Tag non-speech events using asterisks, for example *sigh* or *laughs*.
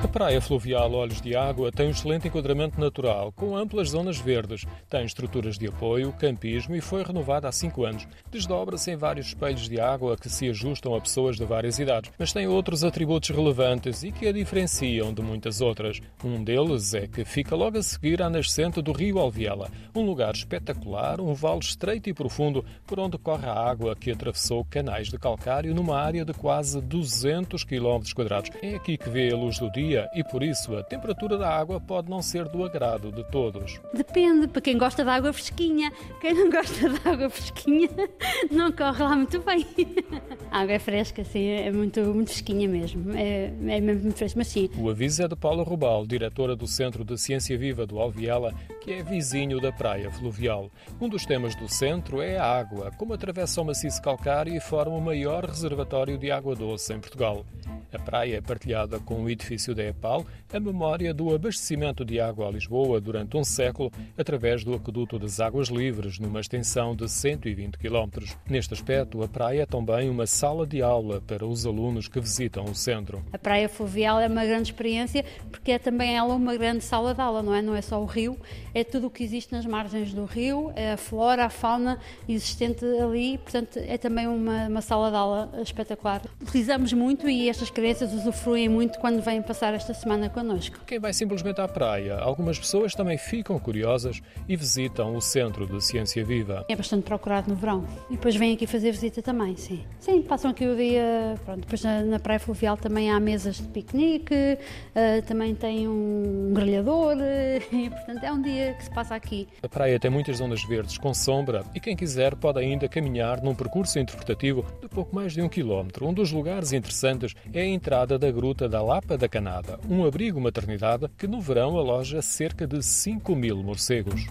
A Praia Fluvial Olhos de Água tem um excelente enquadramento natural, com amplas zonas verdes, tem estruturas de apoio, campismo e foi renovada há cinco anos. Desdobra-se em vários espelhos de água que se ajustam a pessoas de várias idades, mas tem outros atributos relevantes e que a diferenciam de muitas outras. Um deles é que fica logo a seguir à nascente do rio Alviela, um lugar espetacular, um vale estreito e profundo por onde corre a água que atravessou canais de calcário numa área de quase 200 km. É aqui que vê a luz do dia e por isso a temperatura da água pode não ser do agrado de todos. Depende, para quem gosta de água fresquinha. Quem não gosta de água fresquinha não corre lá muito bem. A água é fresca, sim, é muito, muito fresquinha mesmo. É, é mesmo muito fresca, mas sim. O aviso é de Paula Rubal, diretora do Centro de Ciência Viva do Alviela, que é vizinho da praia fluvial. Um dos temas do centro é a água, como atravessa o maciço calcário e forma o maior reservatório de água doce em Portugal. A praia é partilhada com o edifício da EPAL, a memória do abastecimento de água a Lisboa durante um século através do aqueduto das Águas Livres, numa extensão de 120 km. Neste aspecto, a praia é também uma sala de aula para os alunos que visitam o centro. A praia fluvial é uma grande experiência porque é também ela uma grande sala de aula, não é? Não é só o rio, é tudo o que existe nas margens do rio, é a flora, a fauna existente ali, portanto é também uma, uma sala de aula espetacular. Utilizamos muito e estas crianças usufruem muito quando vêm passar esta semana connosco. Quem vai simplesmente à praia, algumas pessoas também ficam curiosas e visitam o Centro de Ciência Viva. É bastante procurado no verão e depois vêm aqui fazer visita também, sim. Sim, passam aqui o dia, pronto, depois na, na praia fluvial também há mesas de piquenique, uh, também tem um grelhador uh, *laughs* e portanto é um dia que se passa aqui. A praia tem muitas zonas verdes com sombra e quem quiser pode ainda caminhar num percurso interpretativo de pouco mais de um quilómetro. Um dos lugares interessantes é a entrada da Gruta da Lapa da Canada, um abrigo maternidade que no verão aloja cerca de 5 mil morcegos.